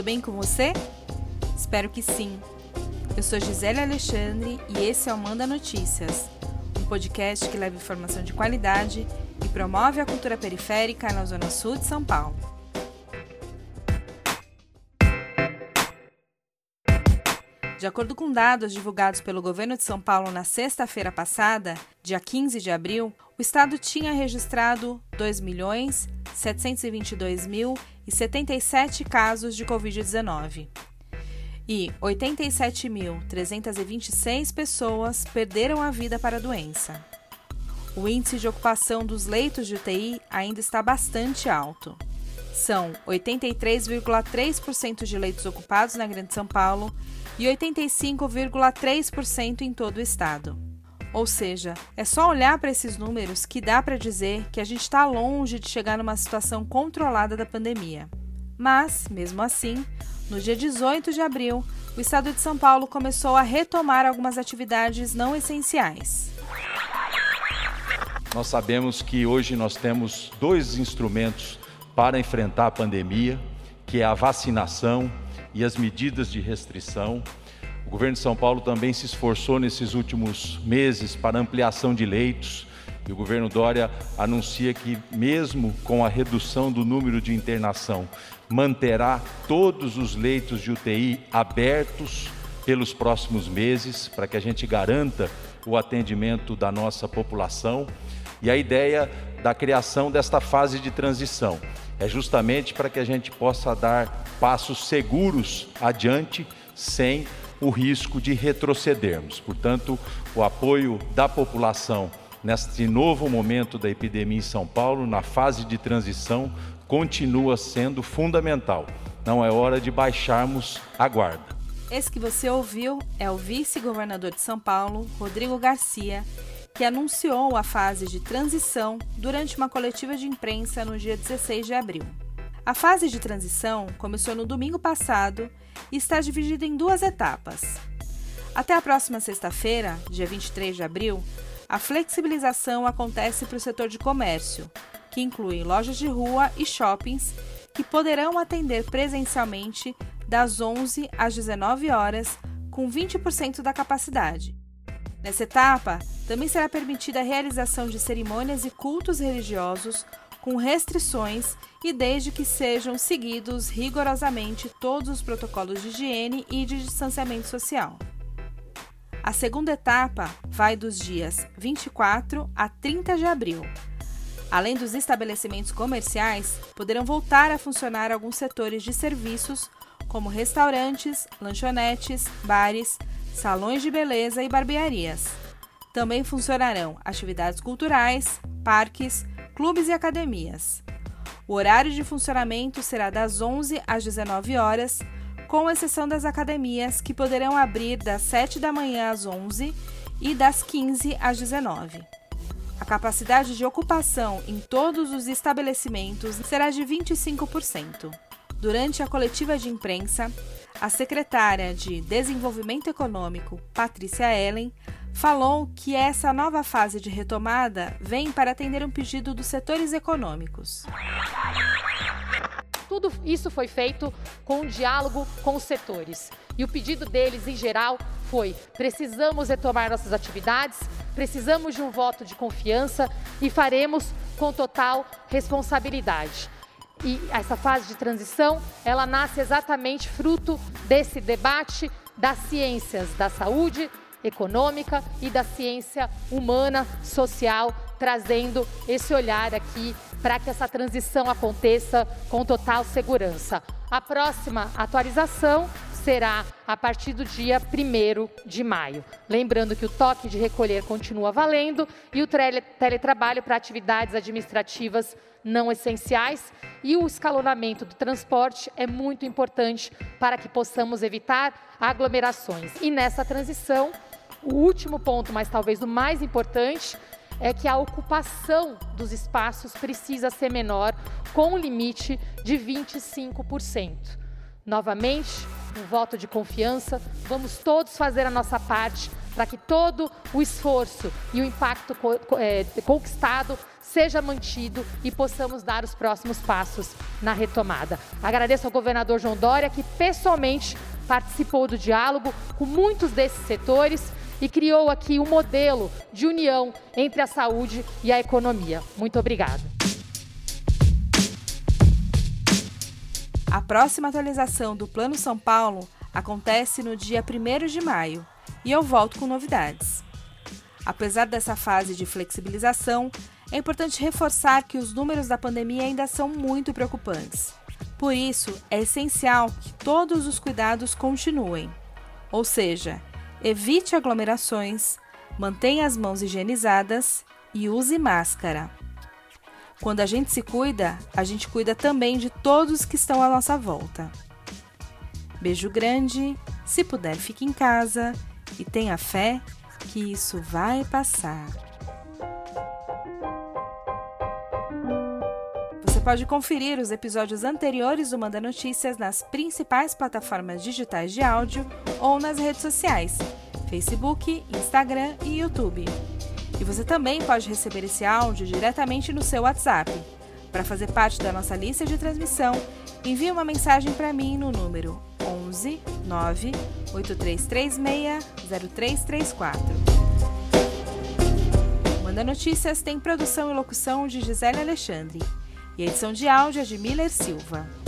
tudo bem com você? Espero que sim. Eu sou Gisele Alexandre e esse é o Manda Notícias, um podcast que leva informação de qualidade e promove a cultura periférica na Zona Sul de São Paulo. De acordo com dados divulgados pelo governo de São Paulo na sexta-feira passada, dia 15 de abril, o estado tinha registrado 2.722.077 casos de Covid-19 e 87.326 pessoas perderam a vida para a doença. O índice de ocupação dos leitos de UTI ainda está bastante alto. São 83,3% de leitos ocupados na Grande São Paulo e 85,3% em todo o estado. Ou seja, é só olhar para esses números que dá para dizer que a gente está longe de chegar numa situação controlada da pandemia. Mas, mesmo assim, no dia 18 de abril, o estado de São Paulo começou a retomar algumas atividades não essenciais. Nós sabemos que hoje nós temos dois instrumentos para enfrentar a pandemia, que é a vacinação e as medidas de restrição. O governo de São Paulo também se esforçou nesses últimos meses para ampliação de leitos. E o governo Dória anuncia que, mesmo com a redução do número de internação, manterá todos os leitos de UTI abertos pelos próximos meses, para que a gente garanta o atendimento da nossa população. E a ideia da criação desta fase de transição é justamente para que a gente possa dar passos seguros adiante sem o risco de retrocedermos. Portanto, o apoio da população neste novo momento da epidemia em São Paulo, na fase de transição, continua sendo fundamental. Não é hora de baixarmos a guarda. Esse que você ouviu é o vice-governador de São Paulo, Rodrigo Garcia, que anunciou a fase de transição durante uma coletiva de imprensa no dia 16 de abril. A fase de transição começou no domingo passado e está dividida em duas etapas. Até a próxima sexta-feira, dia 23 de abril, a flexibilização acontece para o setor de comércio, que inclui lojas de rua e shoppings, que poderão atender presencialmente das 11 às 19 horas, com 20% da capacidade. Nessa etapa, também será permitida a realização de cerimônias e cultos religiosos com restrições e desde que sejam seguidos rigorosamente todos os protocolos de higiene e de distanciamento social. A segunda etapa vai dos dias 24 a 30 de abril. Além dos estabelecimentos comerciais, poderão voltar a funcionar alguns setores de serviços, como restaurantes, lanchonetes, bares, salões de beleza e barbearias. Também funcionarão atividades culturais, parques, clubes e academias. O horário de funcionamento será das 11 às 19 horas, com exceção das academias, que poderão abrir das 7 da manhã às 11 e das 15 às 19. A capacidade de ocupação em todos os estabelecimentos será de 25%. Durante a coletiva de imprensa, a secretária de Desenvolvimento Econômico, Patrícia Ellen, falou que essa nova fase de retomada vem para atender um pedido dos setores econômicos. Tudo isso foi feito com um diálogo com os setores. E o pedido deles, em geral, foi: precisamos retomar nossas atividades, precisamos de um voto de confiança e faremos com total responsabilidade. E essa fase de transição, ela nasce exatamente fruto desse debate das ciências da saúde, econômica e da ciência humana, social, trazendo esse olhar aqui para que essa transição aconteça com total segurança. A próxima atualização será a partir do dia 1 de maio. Lembrando que o toque de recolher continua valendo e o teletrabalho para atividades administrativas não essenciais e o escalonamento do transporte é muito importante para que possamos evitar aglomerações. E nessa transição, o último ponto, mas talvez o mais importante, é que a ocupação dos espaços precisa ser menor, com um limite de 25%. Novamente, um voto de confiança, vamos todos fazer a nossa parte para que todo o esforço e o impacto é, conquistado seja mantido e possamos dar os próximos passos na retomada. Agradeço ao governador João Dória, que pessoalmente participou do diálogo com muitos desses setores e criou aqui um modelo de união entre a saúde e a economia. Muito obrigada. A próxima atualização do Plano São Paulo acontece no dia 1 de maio e eu volto com novidades. Apesar dessa fase de flexibilização, é importante reforçar que os números da pandemia ainda são muito preocupantes. Por isso, é essencial que todos os cuidados continuem. Ou seja, evite aglomerações, mantenha as mãos higienizadas e use máscara. Quando a gente se cuida, a gente cuida também de todos que estão à nossa volta. Beijo grande, se puder, fique em casa e tenha fé que isso vai passar. Você pode conferir os episódios anteriores do Manda Notícias nas principais plataformas digitais de áudio ou nas redes sociais: Facebook, Instagram e YouTube. E você também pode receber esse áudio diretamente no seu WhatsApp. Para fazer parte da nossa lista de transmissão, envie uma mensagem para mim no número 11 9 8336 0334. Manda Notícias tem produção e locução de Gisele Alexandre e edição de áudio é de Miller Silva.